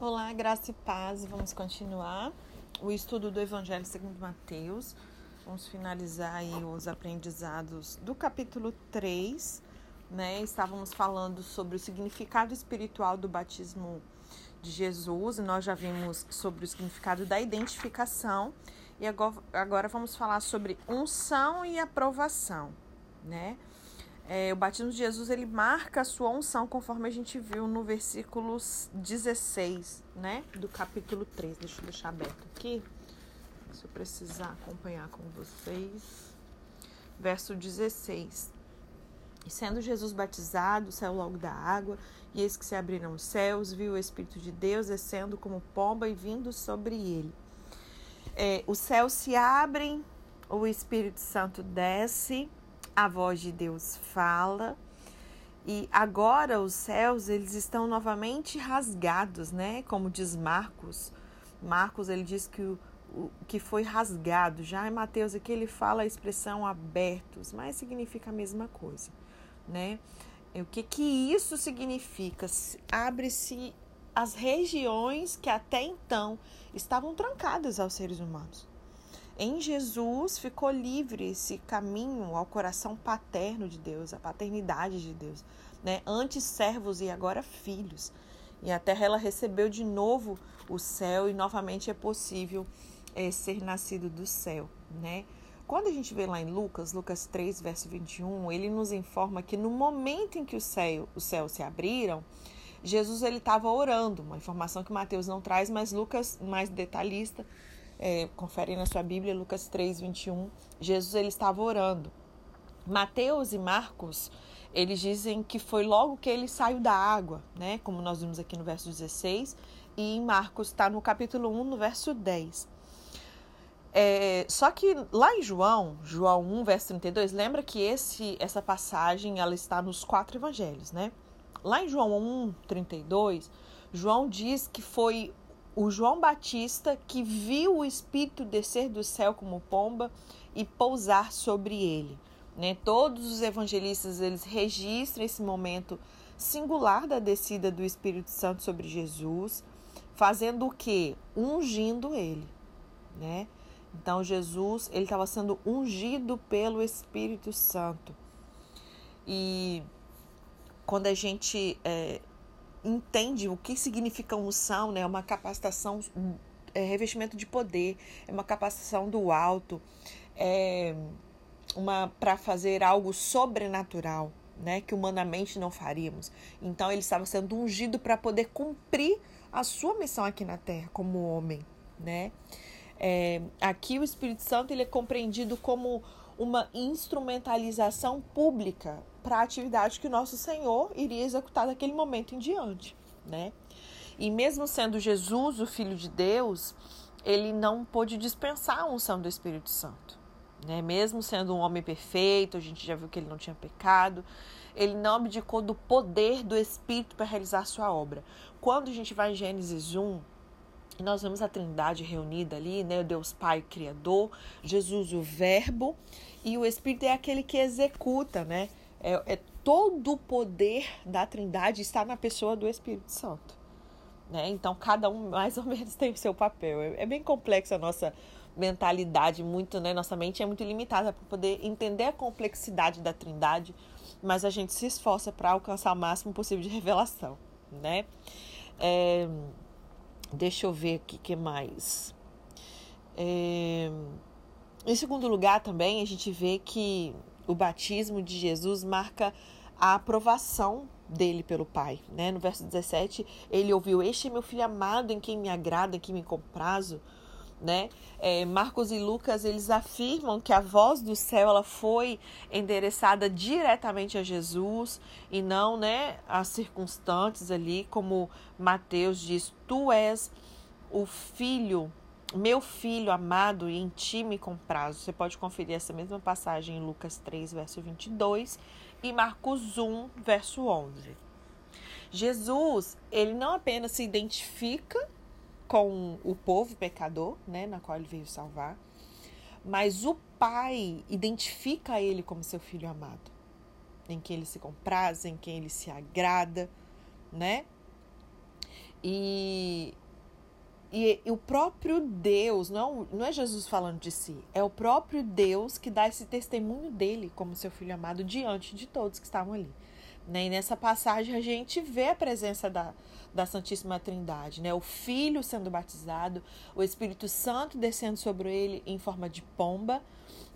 Olá, graça e paz. Vamos continuar o estudo do Evangelho segundo Mateus. Vamos finalizar aí os aprendizados do capítulo 3, né? Estávamos falando sobre o significado espiritual do batismo de Jesus, nós já vimos sobre o significado da identificação, e agora, agora vamos falar sobre unção e aprovação, né? É, o batismo de Jesus ele marca a sua unção, conforme a gente viu no versículo 16, né? Do capítulo 3. Deixa eu deixar aberto aqui, se eu precisar acompanhar com vocês. Verso 16. E sendo Jesus batizado, saiu logo da água, e eis que se abriram os céus, viu o Espírito de Deus descendo como pomba e vindo sobre ele. É, os céus se abrem, o Espírito Santo desce a voz de Deus fala. E agora os céus eles estão novamente rasgados, né? Como diz Marcos. Marcos ele diz que o, o que foi rasgado. Já em Mateus aqui ele fala a expressão abertos, mas significa a mesma coisa, né? O que que isso significa? Abre-se as regiões que até então estavam trancadas aos seres humanos. Em Jesus ficou livre esse caminho ao coração paterno de Deus, a paternidade de Deus, né? Antes servos e agora filhos. E a terra ela recebeu de novo o céu e novamente é possível é, ser nascido do céu, né? Quando a gente vê lá em Lucas, Lucas 3, verso 21, ele nos informa que no momento em que o céu, os céus se abriram, Jesus ele estava orando, uma informação que Mateus não traz, mas Lucas, mais detalhista, é, confere na sua Bíblia, Lucas 3, 21, Jesus ele estava orando. Mateus e Marcos, eles dizem que foi logo que ele saiu da água, né? Como nós vimos aqui no verso 16, e em Marcos está no capítulo 1, no verso 10. É, só que lá em João, João 1, verso 32, lembra que esse, essa passagem ela está nos quatro evangelhos, né? Lá em João 1, 32, João diz que foi o João Batista que viu o Espírito descer do céu como pomba e pousar sobre ele. Né? Todos os evangelistas eles registram esse momento singular da descida do Espírito Santo sobre Jesus, fazendo o que? Ungindo ele, né? Então Jesus ele estava sendo ungido pelo Espírito Santo e quando a gente é, entende o que significa unção, né? Uma capacitação, é, revestimento de poder, é uma capacitação do alto, é uma para fazer algo sobrenatural, né? Que humanamente não faríamos. Então ele estava sendo ungido para poder cumprir a sua missão aqui na Terra como homem, né? É, aqui o Espírito Santo ele é compreendido como uma instrumentalização pública para a atividade que o nosso Senhor iria executar daquele momento em diante, né? E mesmo sendo Jesus o Filho de Deus, ele não pôde dispensar a unção do Espírito Santo, né? Mesmo sendo um homem perfeito, a gente já viu que ele não tinha pecado, ele não abdicou do poder do Espírito para realizar sua obra. Quando a gente vai em Gênesis 1, nós vemos a Trindade reunida ali, né? Deus Pai Criador, Jesus o Verbo e o Espírito é aquele que executa, né? É, é todo o poder da Trindade está na pessoa do Espírito Santo. Né? Então, cada um mais ou menos tem o seu papel. É, é bem complexa a nossa mentalidade, muito, né? Nossa mente é muito limitada para poder entender a complexidade da Trindade, mas a gente se esforça para alcançar o máximo possível de revelação, né? É, deixa eu ver o que mais. É, em segundo lugar, também a gente vê que o batismo de Jesus marca a aprovação dele pelo Pai. Né? No verso 17, ele ouviu: Este é meu filho amado, em quem me agrada, em quem me comprazo. Né? É, Marcos e Lucas eles afirmam que a voz do céu ela foi endereçada diretamente a Jesus e não né, às circunstantes ali, como Mateus diz: Tu és o filho meu filho amado e em ti me comprazo. Você pode conferir essa mesma passagem em Lucas 3, verso 22 e Marcos 1, verso 11. Jesus, ele não apenas se identifica com o povo pecador, né, na qual ele veio salvar, mas o Pai identifica ele como seu filho amado, em quem ele se compraz, em quem ele se agrada, né? E, e, e, o próprio Deus, não, não é Jesus falando de si, é o próprio Deus que dá esse testemunho dele como seu filho amado diante de todos que estavam ali. Né? E nessa passagem a gente vê a presença da, da Santíssima Trindade, né? O Filho sendo batizado, o Espírito Santo descendo sobre ele em forma de pomba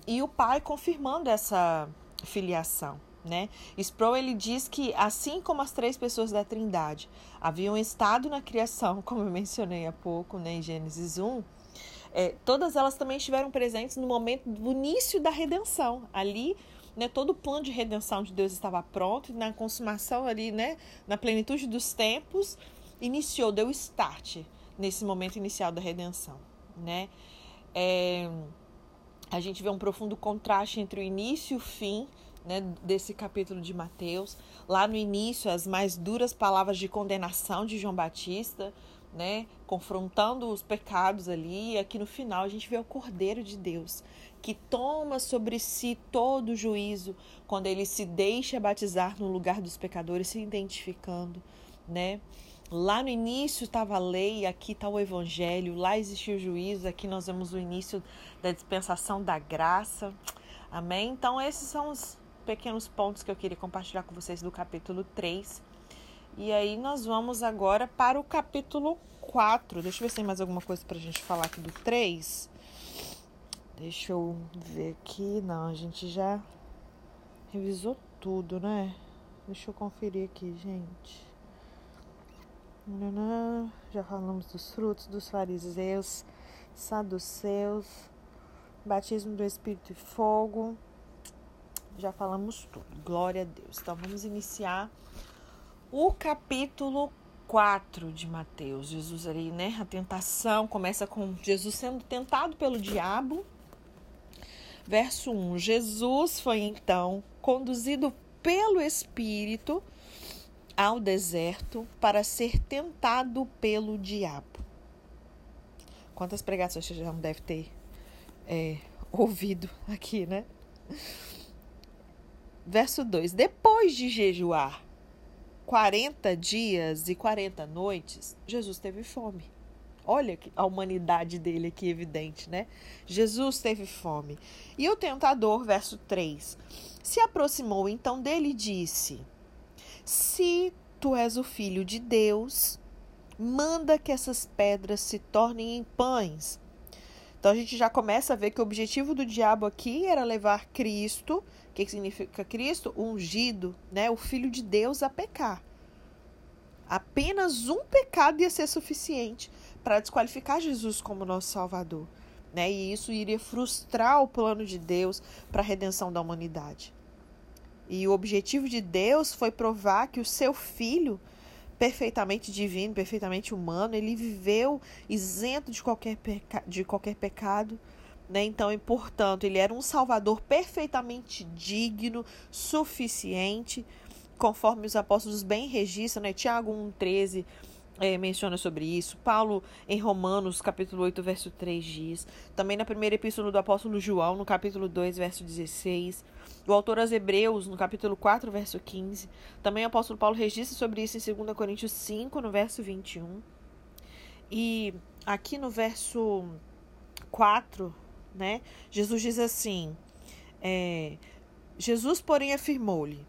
e o Pai confirmando essa filiação. Né? Sproul ele diz que assim como as três pessoas da Trindade haviam estado na criação, como eu mencionei há pouco, né, em Gênesis 1, é, todas elas também estiveram presentes no momento do início da redenção. Ali, né, todo o plano de redenção de Deus estava pronto, e na consumação ali, né, na plenitude dos tempos, iniciou, deu start nesse momento inicial da redenção, né? É, a gente vê um profundo contraste entre o início e o fim né, desse capítulo de Mateus. Lá no início, as mais duras palavras de condenação de João Batista, né, confrontando os pecados ali. E aqui no final a gente vê o Cordeiro de Deus, que toma sobre si todo o juízo quando ele se deixa batizar no lugar dos pecadores, se identificando, né? Lá no início estava a lei, aqui está o evangelho, lá existiu o juízo, aqui nós vemos o início da dispensação da graça. Amém? Então, esses são os pequenos pontos que eu queria compartilhar com vocês do capítulo 3. E aí nós vamos agora para o capítulo 4. Deixa eu ver se tem mais alguma coisa para a gente falar aqui do 3. Deixa eu ver aqui. Não, a gente já revisou tudo, né? Deixa eu conferir aqui, gente. Já falamos dos frutos dos fariseus, saduceus, batismo do Espírito e fogo já falamos tudo. Glória a Deus. Então vamos iniciar o capítulo 4 de Mateus. Jesus ali, né? A tentação começa com Jesus sendo tentado pelo diabo. Verso 1: Jesus foi então conduzido pelo Espírito ao deserto para ser tentado pelo diabo. Quantas pregações você já não deve ter é, ouvido aqui, né? Verso 2: Depois de jejuar 40 dias e 40 noites, Jesus teve fome. Olha a humanidade dele aqui evidente, né? Jesus teve fome. E o tentador, verso 3, se aproximou então dele e disse: Se tu és o filho de Deus, manda que essas pedras se tornem em pães. Então a gente já começa a ver que o objetivo do diabo aqui era levar Cristo o que significa Cristo? Ungido, né? O Filho de Deus a pecar. Apenas um pecado ia ser suficiente para desqualificar Jesus como nosso Salvador. Né? E isso iria frustrar o plano de Deus para a redenção da humanidade. E o objetivo de Deus foi provar que o seu filho, perfeitamente divino, perfeitamente humano, ele viveu isento de qualquer, peca de qualquer pecado né? Então, e portanto, ele era um salvador perfeitamente digno, suficiente, conforme os apóstolos bem registram, né? Tiago 1,13 é, menciona sobre isso. Paulo, em Romanos, capítulo 8, verso 3, diz. Também na primeira epístola do apóstolo João, no capítulo 2, verso 16. O autor aos Hebreus, no capítulo 4, verso 15. Também o apóstolo Paulo registra sobre isso em 2 Coríntios 5, no verso 21. E aqui no verso 4, né? Jesus diz assim: é, Jesus, porém, afirmou-lhe: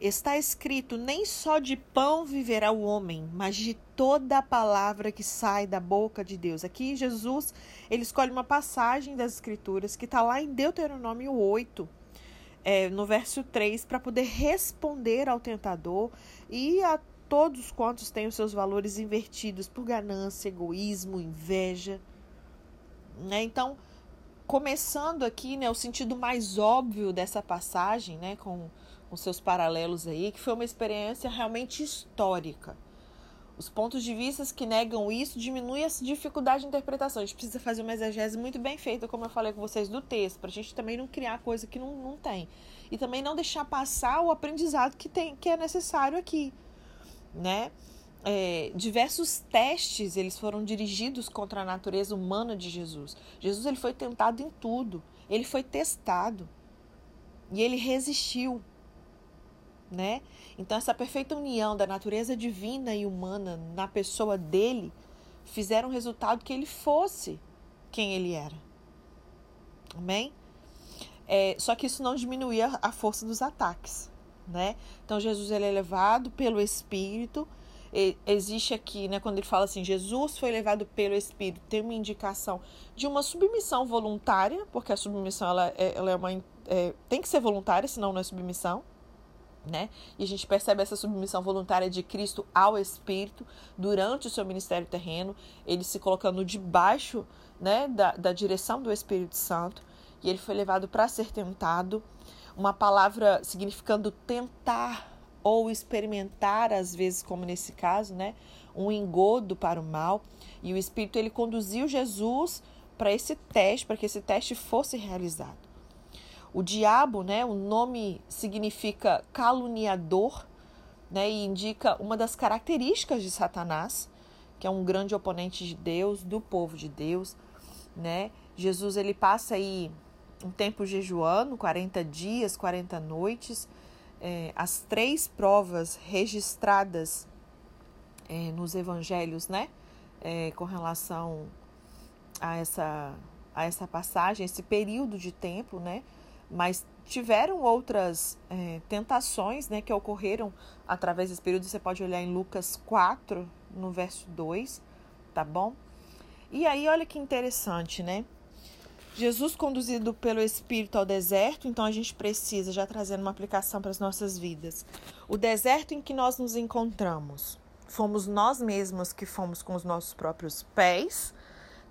Está escrito: Nem só de pão viverá o homem, mas de toda a palavra que sai da boca de Deus. Aqui, Jesus ele escolhe uma passagem das Escrituras que está lá em Deuteronômio 8, é, no verso 3, para poder responder ao tentador e a todos quantos têm os seus valores invertidos por ganância, egoísmo, inveja. Né? Então, começando aqui, né, o sentido mais óbvio dessa passagem, né, com os seus paralelos aí, que foi uma experiência realmente histórica. Os pontos de vista que negam isso diminuem essa dificuldade de interpretação. A gente precisa fazer uma exegese muito bem feita, como eu falei com vocês, do texto, para a gente também não criar coisa que não, não tem. E também não deixar passar o aprendizado que, tem, que é necessário aqui, né? é, diversos testes eles foram dirigidos contra a natureza humana de Jesus. Jesus ele foi tentado em tudo, ele foi testado e ele resistiu. Né? Então essa perfeita união da natureza divina e humana na pessoa dele fizeram o resultado que ele fosse quem ele era. Amém? É, só que isso não diminuía a força dos ataques, né? Então Jesus ele é levado pelo Espírito. E, existe aqui, né, quando ele fala assim, Jesus foi levado pelo Espírito, tem uma indicação de uma submissão voluntária, porque a submissão ela, é, ela é uma, é, tem que ser voluntária, senão não é submissão. Né? E a gente percebe essa submissão voluntária de Cristo ao Espírito durante o seu ministério terreno, ele se colocando debaixo né, da, da direção do Espírito Santo, e ele foi levado para ser tentado, uma palavra significando tentar ou experimentar, às vezes, como nesse caso, né, um engodo para o mal, e o Espírito ele conduziu Jesus para esse teste, para que esse teste fosse realizado. O diabo, né, o nome significa caluniador, né, e indica uma das características de Satanás, que é um grande oponente de Deus, do povo de Deus, né? Jesus ele passa aí um tempo jejuando, 40 dias, 40 noites. É, as três provas registradas é, nos evangelhos, né? É, com relação a essa, a essa passagem, esse período de tempo, né? Mas tiveram outras é, tentações né, que ocorreram através desse período. Você pode olhar em Lucas 4, no verso 2, tá bom? E aí, olha que interessante, né? Jesus conduzido pelo Espírito ao deserto, então a gente precisa, já trazendo uma aplicação para as nossas vidas. O deserto em que nós nos encontramos, fomos nós mesmos que fomos com os nossos próprios pés,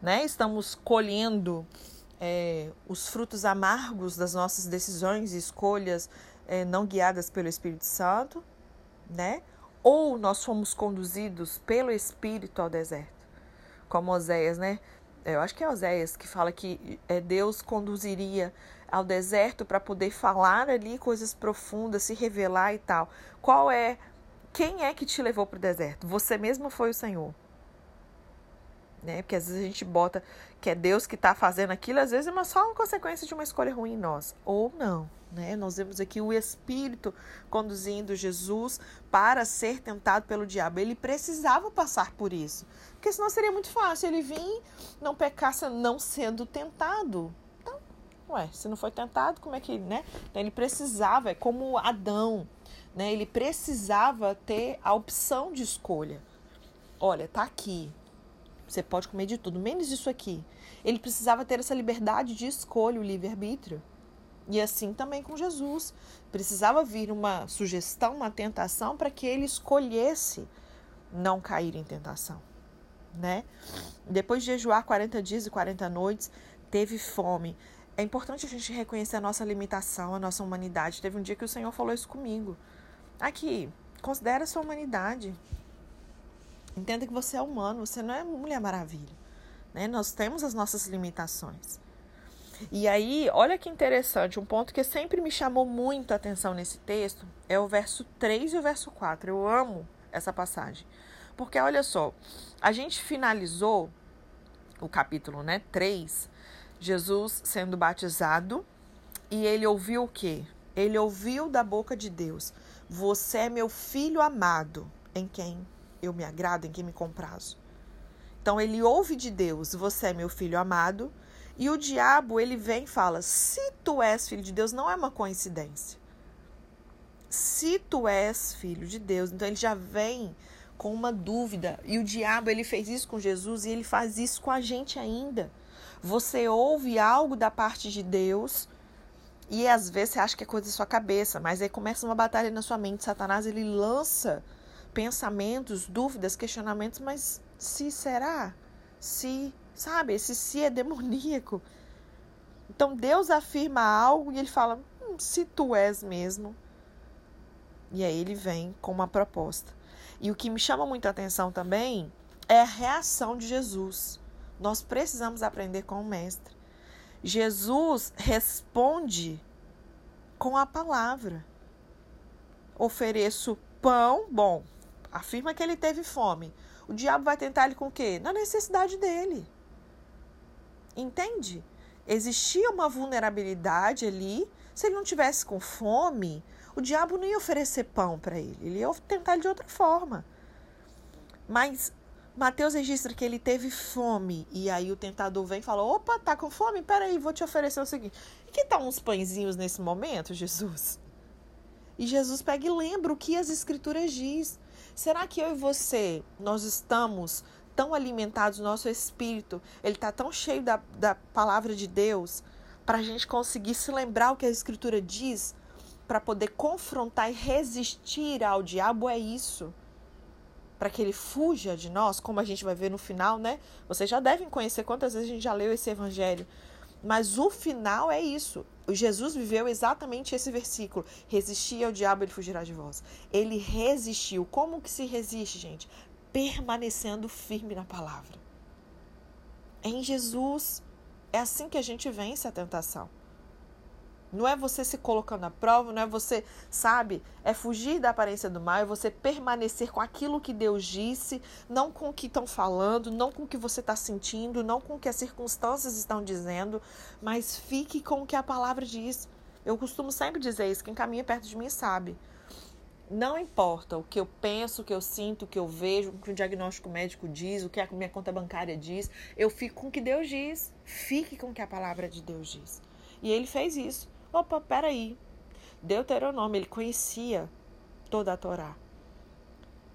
né? Estamos colhendo é, os frutos amargos das nossas decisões e escolhas é, não guiadas pelo Espírito Santo, né? Ou nós fomos conduzidos pelo Espírito ao deserto, como Oséias, né? Eu acho que é Oséias que fala que é, Deus conduziria ao deserto para poder falar ali coisas profundas, se revelar e tal. Qual é? Quem é que te levou para o deserto? Você mesmo foi o Senhor né? Porque às vezes a gente bota que é Deus que está fazendo aquilo, às vezes é uma, só uma consequência de uma escolha ruim nossa. Ou não, né? Nós vemos aqui o Espírito conduzindo Jesus para ser tentado pelo diabo. Ele precisava passar por isso, porque senão seria muito fácil ele vir, não pecasse não sendo tentado. Então, ué, se não foi tentado, como é que, né? Então ele precisava, é como Adão, né? Ele precisava ter a opção de escolha. Olha, tá aqui, você pode comer de tudo, menos isso aqui. Ele precisava ter essa liberdade de escolha, o livre-arbítrio. E assim também com Jesus. Precisava vir uma sugestão, uma tentação para que ele escolhesse não cair em tentação, né? Depois de jejuar 40 dias e 40 noites, teve fome. É importante a gente reconhecer a nossa limitação, a nossa humanidade. Teve um dia que o Senhor falou isso comigo. Aqui, considere a sua humanidade. Entenda que você é humano, você não é Mulher Maravilha. Né? Nós temos as nossas limitações. E aí, olha que interessante, um ponto que sempre me chamou muito a atenção nesse texto é o verso 3 e o verso 4. Eu amo essa passagem. Porque olha só, a gente finalizou o capítulo, né, 3, Jesus sendo batizado, e ele ouviu o quê? Ele ouviu da boca de Deus: "Você é meu filho amado, em quem eu me agrado, em quem me comprazo. Então ele ouve de Deus, você é meu filho amado, e o diabo ele vem e fala: se tu és filho de Deus, não é uma coincidência. Se tu és filho de Deus, então ele já vem com uma dúvida. E o diabo ele fez isso com Jesus e ele faz isso com a gente ainda. Você ouve algo da parte de Deus e às vezes você acha que é coisa da sua cabeça, mas aí começa uma batalha na sua mente. Satanás ele lança pensamentos, dúvidas, questionamentos, mas se será? Se, sabe, esse se é demoníaco. Então Deus afirma algo e ele fala: hum, se tu és mesmo. E aí ele vem com uma proposta. E o que me chama muita atenção também é a reação de Jesus. Nós precisamos aprender com o Mestre. Jesus responde com a palavra. Ofereço pão, bom, afirma que ele teve fome. O diabo vai tentar ele com o quê? Na necessidade dele. Entende? Existia uma vulnerabilidade ali. Se ele não tivesse com fome, o diabo não ia oferecer pão para ele, ele ia tentar de outra forma. Mas Mateus registra que ele teve fome e aí o tentador vem e fala: opa, tá com fome? Peraí, vou te oferecer o seguinte. E que tal uns pãezinhos nesse momento, Jesus? E Jesus pega e lembra o que as escrituras diz. Será que eu e você, nós estamos tão alimentados, nosso espírito, ele está tão cheio da, da palavra de Deus, para a gente conseguir se lembrar o que a escritura diz, para poder confrontar e resistir ao diabo? É isso para que ele fuja de nós, como a gente vai ver no final, né? Vocês já devem conhecer quantas vezes a gente já leu esse evangelho. Mas o final é isso. Jesus viveu exatamente esse versículo. Resistir ao diabo, ele fugirá de vós. Ele resistiu. Como que se resiste, gente? Permanecendo firme na palavra. Em Jesus. É assim que a gente vence a tentação. Não é você se colocando à prova, não é você, sabe? É fugir da aparência do mal, é você permanecer com aquilo que Deus disse, não com o que estão falando, não com o que você está sentindo, não com o que as circunstâncias estão dizendo, mas fique com o que a palavra diz. Eu costumo sempre dizer isso, quem caminha perto de mim sabe. Não importa o que eu penso, o que eu sinto, o que eu vejo, o que o diagnóstico médico diz, o que a minha conta bancária diz, eu fico com o que Deus diz. Fique com o que a palavra de Deus diz. E ele fez isso. Opa, peraí. Deuteronômio, ele conhecia toda a Torá.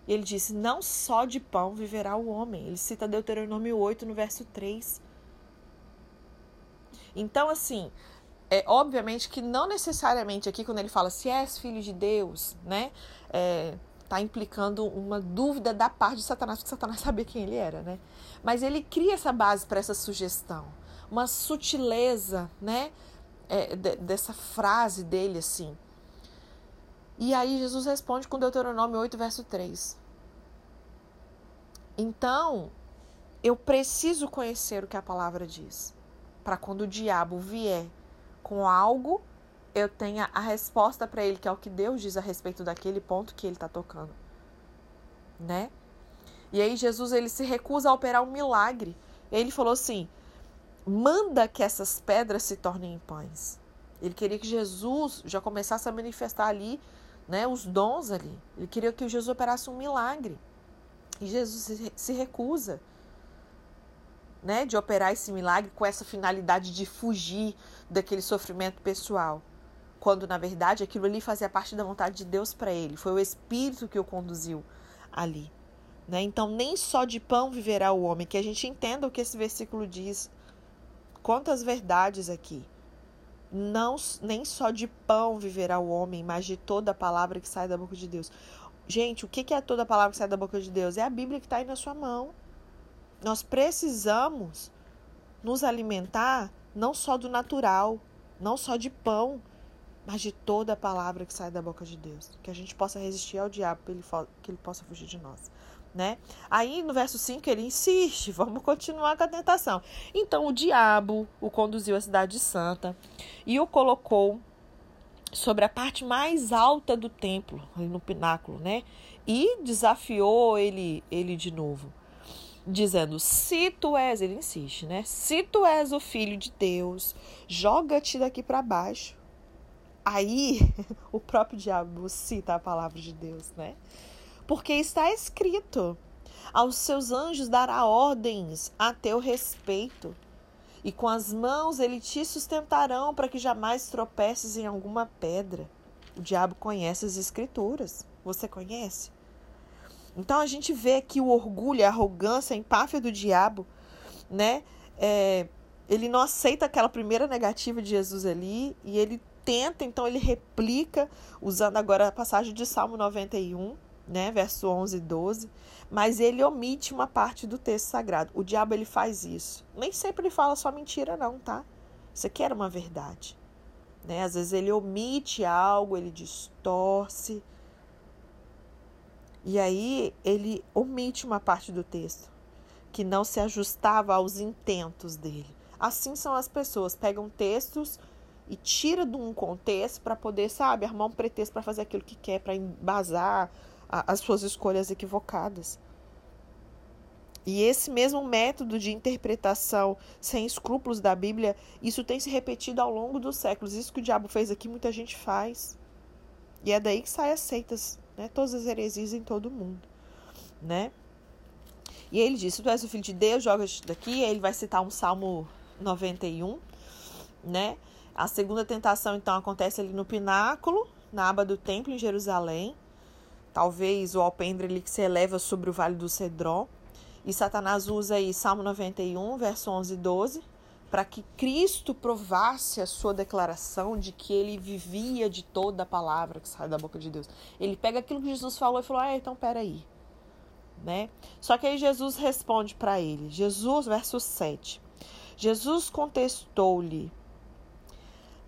E ele disse: Não só de pão viverá o homem. Ele cita Deuteronômio 8, no verso 3. Então, assim, é obviamente que não necessariamente aqui, quando ele fala se és filho de Deus, né? É, tá implicando uma dúvida da parte de Satanás, porque Satanás sabia quem ele era, né? Mas ele cria essa base para essa sugestão, uma sutileza, né? É, de, dessa frase dele assim. E aí Jesus responde com Deuteronômio 8, verso 3. Então, eu preciso conhecer o que a palavra diz, para quando o diabo vier com algo, eu tenha a resposta para ele, que é o que Deus diz a respeito daquele ponto que ele está tocando, né? E aí Jesus ele se recusa a operar um milagre. Ele falou assim: manda que essas pedras se tornem em pães. Ele queria que Jesus já começasse a manifestar ali né, os dons ali. Ele queria que Jesus operasse um milagre. E Jesus se recusa né, de operar esse milagre com essa finalidade de fugir daquele sofrimento pessoal. Quando, na verdade, aquilo ali fazia parte da vontade de Deus para ele. Foi o Espírito que o conduziu ali. Né? Então, nem só de pão viverá o homem. Que a gente entenda o que esse versículo diz Quantas verdades aqui. Não nem só de pão viverá o homem, mas de toda a palavra que sai da boca de Deus. Gente, o que é toda a palavra que sai da boca de Deus? É a Bíblia que está aí na sua mão. Nós precisamos nos alimentar não só do natural, não só de pão, mas de toda a palavra que sai da boca de Deus. Que a gente possa resistir ao diabo, que ele possa fugir de nós né? Aí no verso 5 ele insiste, vamos continuar com a tentação. Então o diabo o conduziu à cidade santa e o colocou sobre a parte mais alta do templo, no pináculo, né? E desafiou ele ele de novo, dizendo: "Se tu és", ele insiste, né? "Se tu és o filho de Deus, joga-te daqui para baixo". Aí o próprio diabo cita a palavra de Deus, né? Porque está escrito: aos seus anjos dará ordens a teu respeito, e com as mãos ele te sustentarão para que jamais tropeces em alguma pedra. O diabo conhece as escrituras. Você conhece? Então a gente vê que o orgulho, a arrogância, a empáfia do diabo, né? É, ele não aceita aquela primeira negativa de Jesus ali e ele tenta, então ele replica, usando agora a passagem de Salmo 91, né, verso 11 e 12, mas ele omite uma parte do texto sagrado. O diabo ele faz isso. Nem sempre ele fala só mentira não, tá? Isso aqui era uma verdade. Né? Às vezes ele omite algo, ele distorce. E aí ele omite uma parte do texto que não se ajustava aos intentos dele. Assim são as pessoas, pegam textos e tira de um contexto para poder, sabe, armar um pretexto para fazer aquilo que quer, para embasar as suas escolhas equivocadas. E esse mesmo método de interpretação sem escrúpulos da Bíblia, isso tem se repetido ao longo dos séculos. Isso que o diabo fez aqui, muita gente faz. E é daí que saem as seitas, né? Todas as heresias em todo o mundo, né? E ele diz: Se tu és o filho de Deus, joga daqui. Aí ele vai citar um Salmo 91, né? A segunda tentação, então, acontece ali no pináculo, na aba do templo em Jerusalém. Talvez o alpendre que se eleva sobre o vale do Cedron. E Satanás usa aí Salmo 91, verso 11 e 12, para que Cristo provasse a sua declaração de que ele vivia de toda a palavra que sai da boca de Deus. Ele pega aquilo que Jesus falou e falou: Ah, então peraí. Né? Só que aí Jesus responde para ele. Jesus, verso 7. Jesus contestou-lhe: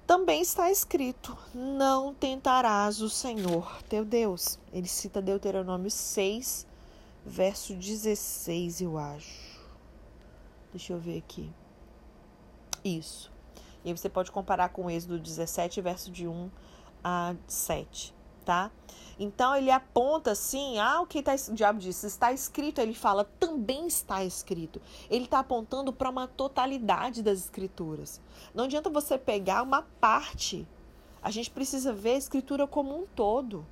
Também está escrito: Não tentarás o Senhor teu Deus. Ele cita Deuteronômio 6, verso 16, eu acho. Deixa eu ver aqui. Isso. E você pode comparar com Êxodo 17, verso de 1 a 7, tá? Então ele aponta assim, ah, o que tá, o diabo disse, está escrito, ele fala, também está escrito. Ele está apontando para uma totalidade das escrituras. Não adianta você pegar uma parte. A gente precisa ver a escritura como um todo.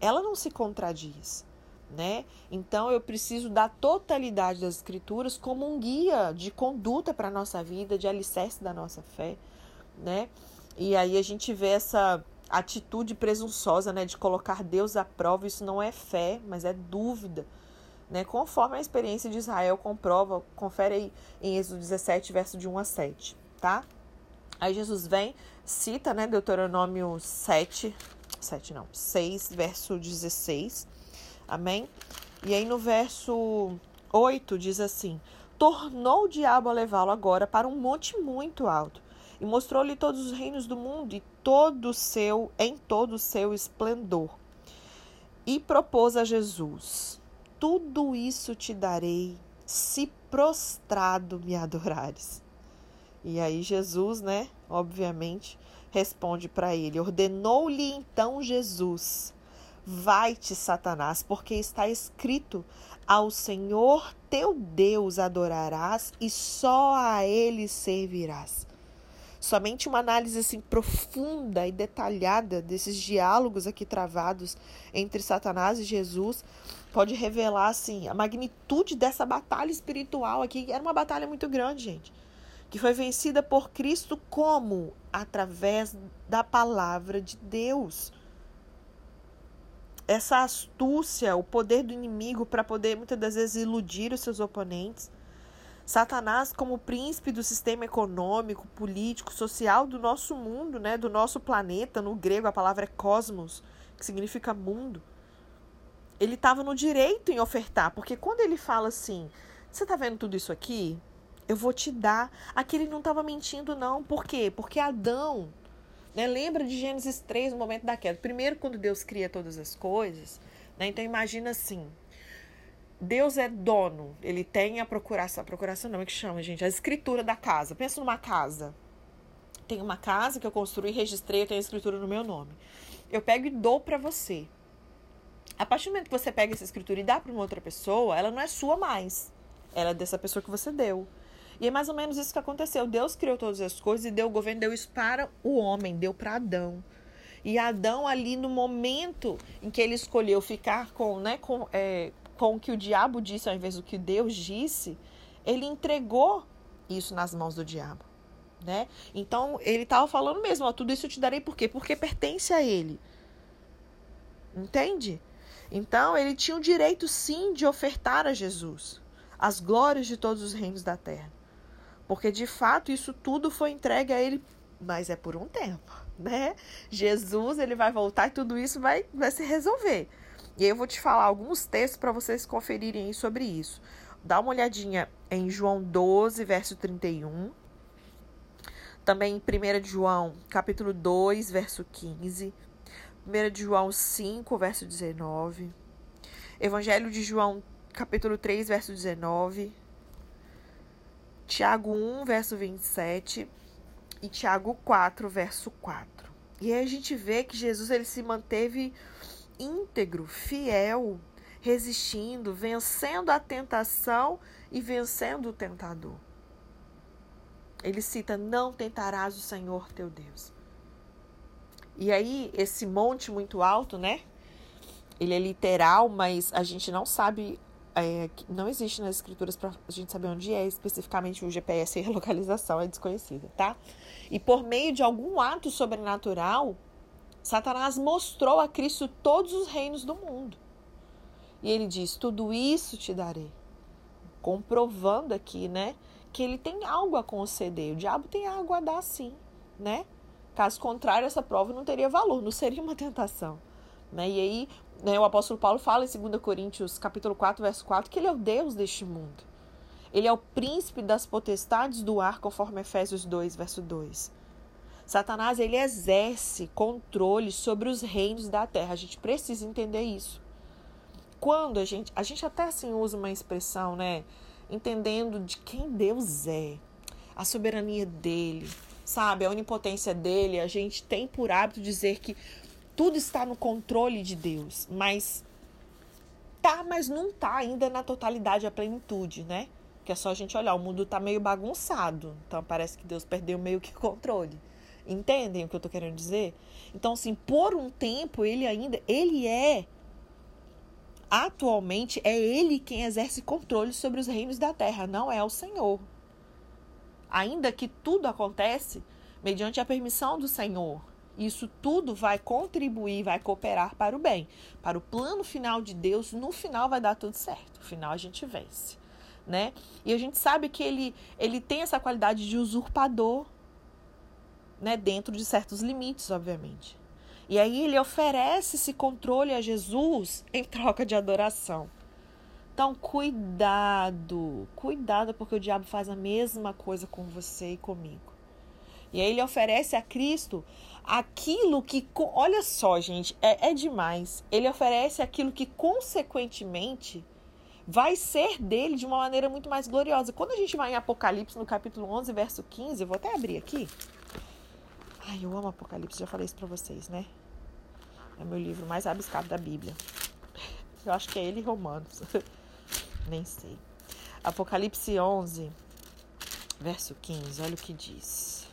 Ela não se contradiz, né? Então eu preciso da totalidade das escrituras como um guia de conduta para a nossa vida, de alicerce da nossa fé, né? E aí a gente vê essa atitude presunçosa, né, de colocar Deus à prova, isso não é fé, mas é dúvida, né? Conforme a experiência de Israel comprova, confere aí em Êxodo 17, verso de 1 a 7, tá? Aí Jesus vem, cita, né, Deuteronômio 7, 7 não, 6, verso 16. Amém? E aí no verso 8 diz assim: Tornou o diabo a levá-lo agora para um monte muito alto e mostrou-lhe todos os reinos do mundo e todo o seu em todo o seu esplendor. E propôs a Jesus: Tudo isso te darei se prostrado me adorares. E aí Jesus, né, obviamente, responde para ele: Ordenou-lhe então Jesus: Vai-te, Satanás, porque está escrito: Ao Senhor teu Deus adorarás e só a ele servirás. Somente uma análise assim profunda e detalhada desses diálogos aqui travados entre Satanás e Jesus pode revelar assim a magnitude dessa batalha espiritual aqui. Era uma batalha muito grande, gente, que foi vencida por Cristo como através da palavra de Deus. Essa astúcia, o poder do inimigo para poder muitas das vezes iludir os seus oponentes Satanás como príncipe do sistema econômico, político, social do nosso mundo, né, do nosso planeta, no grego a palavra é cosmos, que significa mundo. Ele estava no direito em ofertar, porque quando ele fala assim: "Você está vendo tudo isso aqui? Eu vou te dar". Aqui ele não estava mentindo não, por quê? Porque Adão, né, lembra de Gênesis 3, no momento da queda. Primeiro quando Deus cria todas as coisas, né? Então imagina assim, Deus é dono, ele tem a procuração, a procuração não é que chama, gente, a escritura da casa. Pensa numa casa. Tem uma casa que eu construí, registrei, eu tenho a escritura no meu nome. Eu pego e dou para você. A partir do momento que você pega essa escritura e dá para uma outra pessoa, ela não é sua mais. Ela é dessa pessoa que você deu. E é mais ou menos isso que aconteceu. Deus criou todas as coisas e deu o governo, deu isso para o homem, deu para Adão. E Adão, ali no momento em que ele escolheu ficar com, né, com, é, com o que o diabo disse ao invés do que Deus disse, ele entregou isso nas mãos do diabo, né? Então ele estava falando mesmo, ó, tudo isso eu te darei por quê? Porque pertence a ele. Entende? Então ele tinha o direito sim de ofertar a Jesus as glórias de todos os reinos da terra. Porque de fato isso tudo foi entregue a ele, mas é por um tempo, né? Jesus, ele vai voltar e tudo isso vai vai se resolver. E eu vou te falar alguns textos para vocês conferirem sobre isso. Dá uma olhadinha em João 12, verso 31. Também em 1 João, capítulo 2, verso 15. 1 João 5, verso 19. Evangelho de João, capítulo 3, verso 19. Tiago 1, verso 27. E Tiago 4, verso 4. E aí a gente vê que Jesus ele se manteve íntegro, fiel, resistindo, vencendo a tentação e vencendo o tentador. Ele cita: Não tentarás o Senhor teu Deus. E aí, esse monte muito alto, né? Ele é literal, mas a gente não sabe, é, não existe nas escrituras para a gente saber onde é especificamente o GPS e a localização é desconhecida, tá? E por meio de algum ato sobrenatural, Satanás mostrou a Cristo todos os reinos do mundo. E ele diz: Tudo isso te darei. Comprovando aqui, né? Que ele tem algo a conceder. O diabo tem algo a dar, sim, né? Caso contrário, essa prova não teria valor, não seria uma tentação. Né? E aí, né, o apóstolo Paulo fala em 2 Coríntios, capítulo 4, verso 4, que ele é o Deus deste mundo. Ele é o príncipe das potestades do ar, conforme Efésios 2, verso 2. Satanás ele exerce controle sobre os reinos da terra. A gente precisa entender isso. Quando a gente, a gente até assim usa uma expressão, né, entendendo de quem Deus é, a soberania dele, sabe, a onipotência dele, a gente tem por hábito dizer que tudo está no controle de Deus, mas tá, mas não tá ainda na totalidade, a plenitude, né? Que é só a gente olhar, o mundo tá meio bagunçado, então parece que Deus perdeu meio que o controle. Entendem o que eu estou querendo dizer? Então, assim, por um tempo, ele ainda, ele é, atualmente, é ele quem exerce controle sobre os reinos da terra, não é o Senhor. Ainda que tudo acontece mediante a permissão do Senhor. Isso tudo vai contribuir, vai cooperar para o bem, para o plano final de Deus. No final vai dar tudo certo. No final a gente vence, né? E a gente sabe que ele ele tem essa qualidade de usurpador, né, dentro de certos limites, obviamente. E aí ele oferece esse controle a Jesus em troca de adoração. Então, cuidado, cuidado, porque o diabo faz a mesma coisa com você e comigo. E aí ele oferece a Cristo aquilo que, olha só, gente, é, é demais. Ele oferece aquilo que, consequentemente, vai ser dele de uma maneira muito mais gloriosa. Quando a gente vai em Apocalipse, no capítulo 11, verso 15, eu vou até abrir aqui. Ai, eu amo Apocalipse, já falei isso pra vocês, né? É meu livro mais abiscado da Bíblia. Eu acho que é ele e Romanos. Nem sei. Apocalipse 11, verso 15, olha o que diz.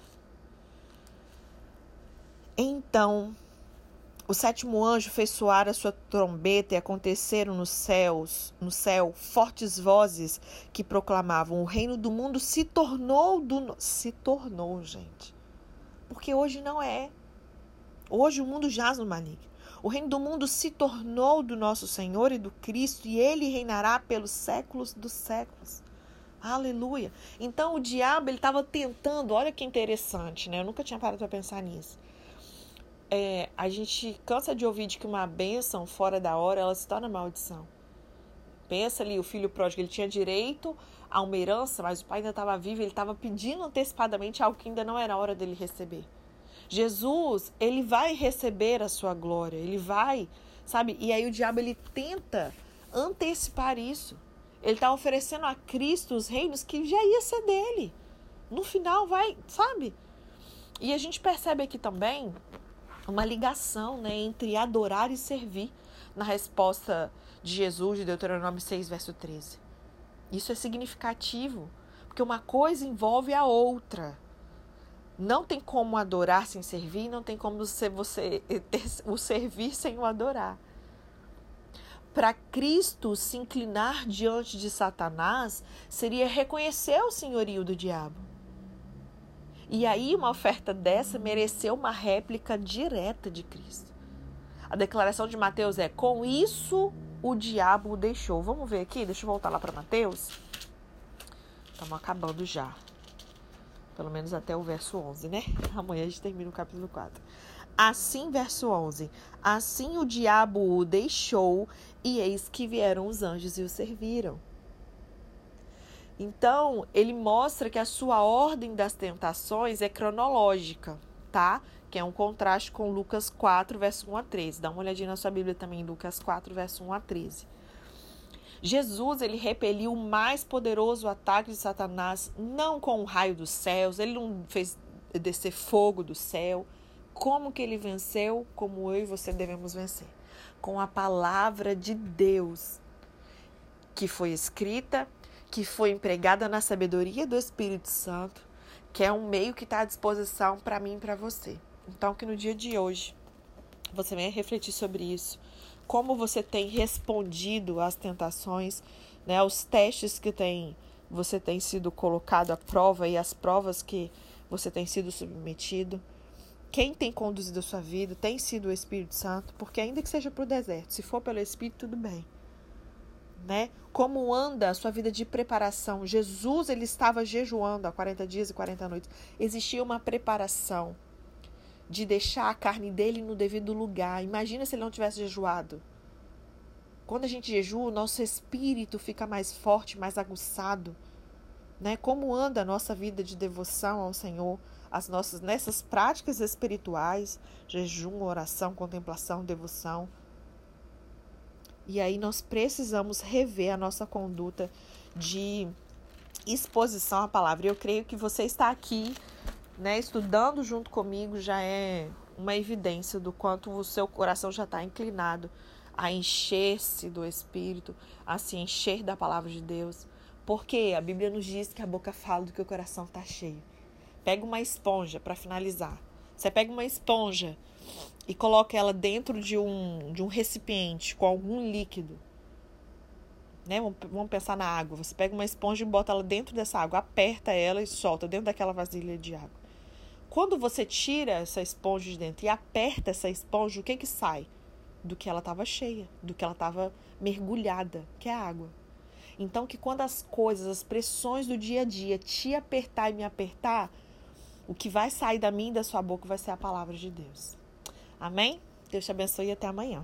Então, o sétimo anjo fez soar a sua trombeta e aconteceram nos céus, no céu, fortes vozes que proclamavam: o reino do mundo se tornou do se tornou, gente porque hoje não é. Hoje o mundo jaz no maligno. O reino do mundo se tornou do nosso Senhor e do Cristo e ele reinará pelos séculos dos séculos. Aleluia. Então o diabo ele estava tentando, olha que interessante, né? Eu nunca tinha parado para pensar nisso. É, a gente cansa de ouvir de que uma bênção fora da hora ela se torna maldição. Pensa ali, o filho pródigo, ele tinha direito a uma herança, mas o pai ainda estava vivo, ele estava pedindo antecipadamente algo que ainda não era hora dele receber. Jesus, ele vai receber a sua glória, ele vai, sabe? E aí o diabo ele tenta antecipar isso. Ele está oferecendo a Cristo os reinos que já ia ser dele. No final vai, sabe? E a gente percebe aqui também uma ligação né, entre adorar e servir na resposta de Jesus de Deuteronômio 6, verso 13. Isso é significativo, porque uma coisa envolve a outra. Não tem como adorar sem servir, não tem como você, você o servir sem o adorar. Para Cristo se inclinar diante de Satanás seria reconhecer o senhorio do diabo. E aí, uma oferta dessa mereceu uma réplica direta de Cristo. A declaração de Mateus é: com isso o diabo o deixou. Vamos ver aqui, deixa eu voltar lá para Mateus. Estamos acabando já. Pelo menos até o verso 11, né? Amanhã a gente termina o capítulo 4. Assim, verso 11: Assim o diabo o deixou, e eis que vieram os anjos e o serviram. Então, ele mostra que a sua ordem das tentações é cronológica, tá? Que é um contraste com Lucas 4, verso 1 a 13. Dá uma olhadinha na sua Bíblia também, Lucas 4, verso 1 a 13. Jesus, ele repeliu o mais poderoso ataque de Satanás, não com o raio dos céus, ele não fez descer fogo do céu. Como que ele venceu? Como eu e você devemos vencer? Com a palavra de Deus, que foi escrita, que foi empregada na sabedoria do Espírito Santo, que é um meio que está à disposição para mim e para você Então, que no dia de hoje você venha refletir sobre isso. Como você tem respondido às tentações, né, aos testes que tem, você tem sido colocado à prova e as provas que você tem sido submetido. Quem tem conduzido a sua vida tem sido o Espírito Santo, porque ainda que seja para o deserto, se for pelo Espírito, tudo bem. Né? Como anda a sua vida de preparação? Jesus ele estava jejuando há 40 dias e 40 noites. Existia uma preparação de deixar a carne dele no devido lugar. Imagina se ele não tivesse jejuado. Quando a gente jejua, o nosso espírito fica mais forte, mais aguçado. Né? Como anda a nossa vida de devoção ao Senhor, as nossas nessas práticas espirituais, jejum, oração, contemplação, devoção. E aí nós precisamos rever a nossa conduta de exposição à palavra. Eu creio que você está aqui né, estudando junto comigo já é uma evidência do quanto o seu coração já está inclinado a encher-se do Espírito, a se encher da palavra de Deus. Porque a Bíblia nos diz que a boca fala do que o coração está cheio. Pega uma esponja para finalizar. Você pega uma esponja e coloca ela dentro de um, de um recipiente com algum líquido. Né? Vamos pensar na água. Você pega uma esponja e bota ela dentro dessa água, aperta ela e solta dentro daquela vasilha de água. Quando você tira essa esponja de dentro e aperta essa esponja, o que que sai? Do que ela estava cheia, do que ela estava mergulhada, que é a água. Então, que quando as coisas, as pressões do dia a dia te apertar e me apertar, o que vai sair da minha e da sua boca vai ser a palavra de Deus. Amém? Deus te abençoe e até amanhã.